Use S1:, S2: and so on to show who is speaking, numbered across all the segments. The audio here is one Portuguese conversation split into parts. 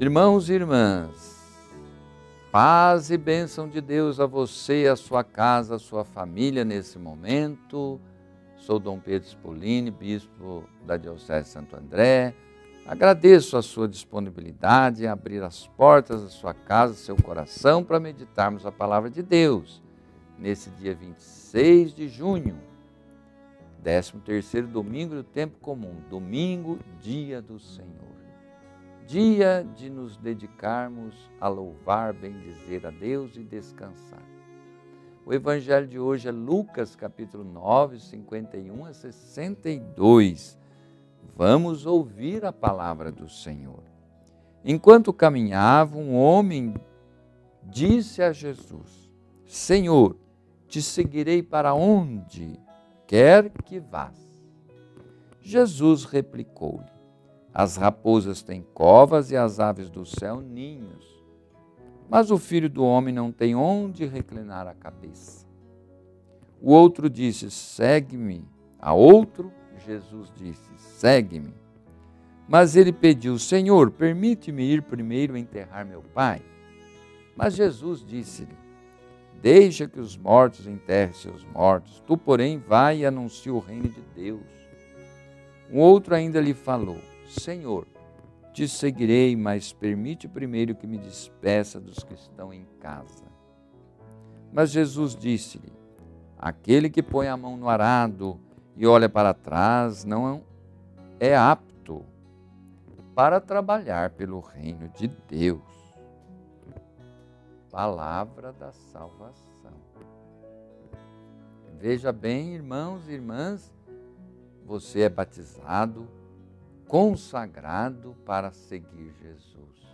S1: Irmãos e irmãs, paz e bênção de Deus a você, a sua casa, a sua família nesse momento. Sou Dom Pedro Spolini, bispo da Diocese Santo André. Agradeço a sua disponibilidade em abrir as portas da sua casa, seu coração, para meditarmos a palavra de Deus nesse dia 26 de junho, 13 terceiro domingo do tempo comum, domingo, dia do Senhor dia de nos dedicarmos a louvar, bendizer a Deus e descansar. O evangelho de hoje é Lucas capítulo 9, 51 a 62. Vamos ouvir a palavra do Senhor. Enquanto caminhava, um homem disse a Jesus: Senhor, te seguirei para onde quer que vás. Jesus replicou-lhe: as raposas têm covas e as aves do céu ninhos. Mas o filho do homem não tem onde reclinar a cabeça. O outro disse: Segue-me. A outro, Jesus disse: Segue-me. Mas ele pediu: Senhor, permite-me ir primeiro enterrar meu pai. Mas Jesus disse-lhe: Deixa que os mortos enterrem seus mortos. Tu, porém, vai e anuncia o reino de Deus. Um outro ainda lhe falou: Senhor, te seguirei, mas permite primeiro que me despeça dos que estão em casa. Mas Jesus disse-lhe: Aquele que põe a mão no arado e olha para trás não é apto para trabalhar pelo reino de Deus. Palavra da salvação. Veja bem, irmãos e irmãs, você é batizado consagrado para seguir Jesus.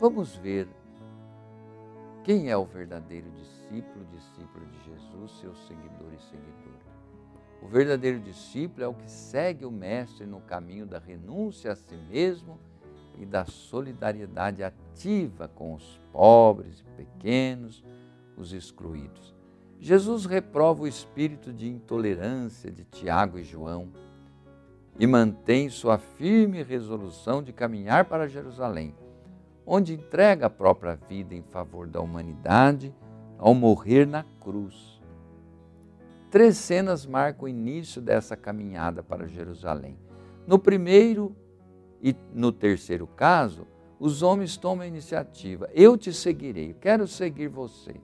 S1: Vamos ver quem é o verdadeiro discípulo, discípulo de Jesus, seu seguidor e seguidora. O verdadeiro discípulo é o que segue o Mestre no caminho da renúncia a si mesmo e da solidariedade ativa com os pobres e pequenos, os excluídos. Jesus reprova o espírito de intolerância de Tiago e João e mantém sua firme resolução de caminhar para Jerusalém, onde entrega a própria vida em favor da humanidade ao morrer na cruz. Três cenas marcam o início dessa caminhada para Jerusalém. No primeiro e no terceiro caso, os homens tomam a iniciativa. Eu te seguirei, quero seguir você.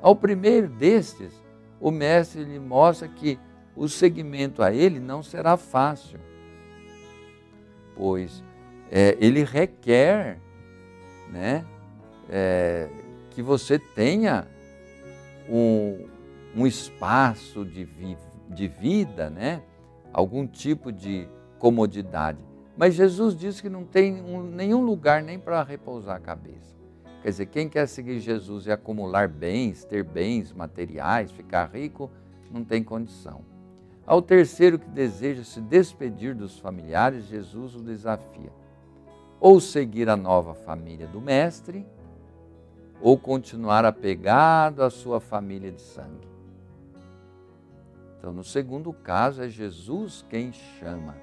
S1: Ao primeiro destes, o mestre lhe mostra que o seguimento a Ele não será fácil, pois é, Ele requer né, é, que você tenha um, um espaço de, vi, de vida, né, algum tipo de comodidade. Mas Jesus disse que não tem um, nenhum lugar nem para repousar a cabeça. Quer dizer, quem quer seguir Jesus e acumular bens, ter bens materiais, ficar rico, não tem condição. Ao terceiro que deseja se despedir dos familiares, Jesus o desafia. Ou seguir a nova família do Mestre, ou continuar apegado à sua família de sangue. Então, no segundo caso, é Jesus quem chama.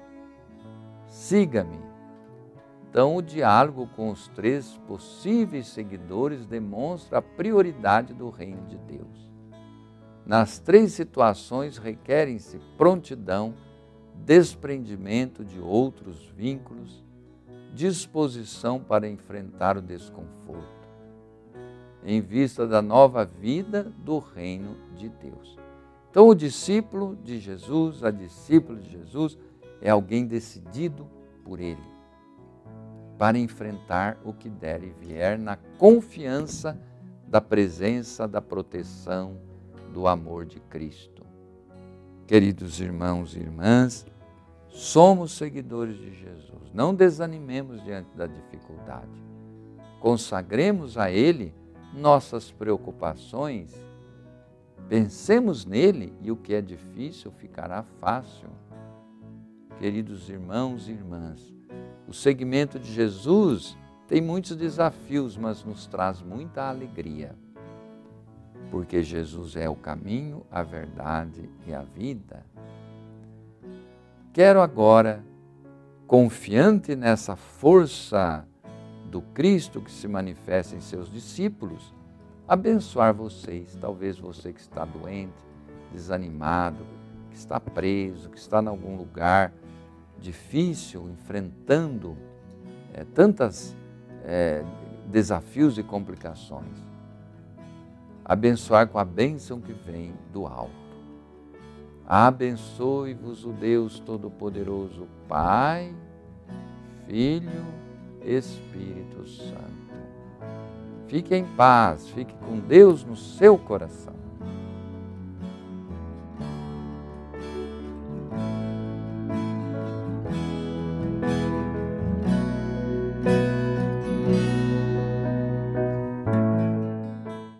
S1: Siga-me. Então, o diálogo com os três possíveis seguidores demonstra a prioridade do reino de Deus. Nas três situações requerem-se prontidão, desprendimento de outros vínculos, disposição para enfrentar o desconforto, em vista da nova vida do reino de Deus. Então, o discípulo de Jesus, a discípula de Jesus, é alguém decidido por Ele para enfrentar o que der e vier na confiança da presença, da proteção, do amor de Cristo. Queridos irmãos e irmãs, somos seguidores de Jesus. Não desanimemos diante da dificuldade. Consagremos a Ele nossas preocupações. Pensemos nele e o que é difícil ficará fácil. Queridos irmãos e irmãs, o segmento de Jesus tem muitos desafios, mas nos traz muita alegria porque Jesus é o caminho, a verdade e a vida. Quero agora confiante nessa força do Cristo que se manifesta em seus discípulos, abençoar vocês, talvez você que está doente, desanimado, que está preso, que está em algum lugar difícil, enfrentando é, tantas é, desafios e complicações. Abençoar com a bênção que vem do alto. Abençoe-vos o Deus Todo-Poderoso, Pai, Filho, Espírito Santo. Fique em paz, fique com Deus no seu coração.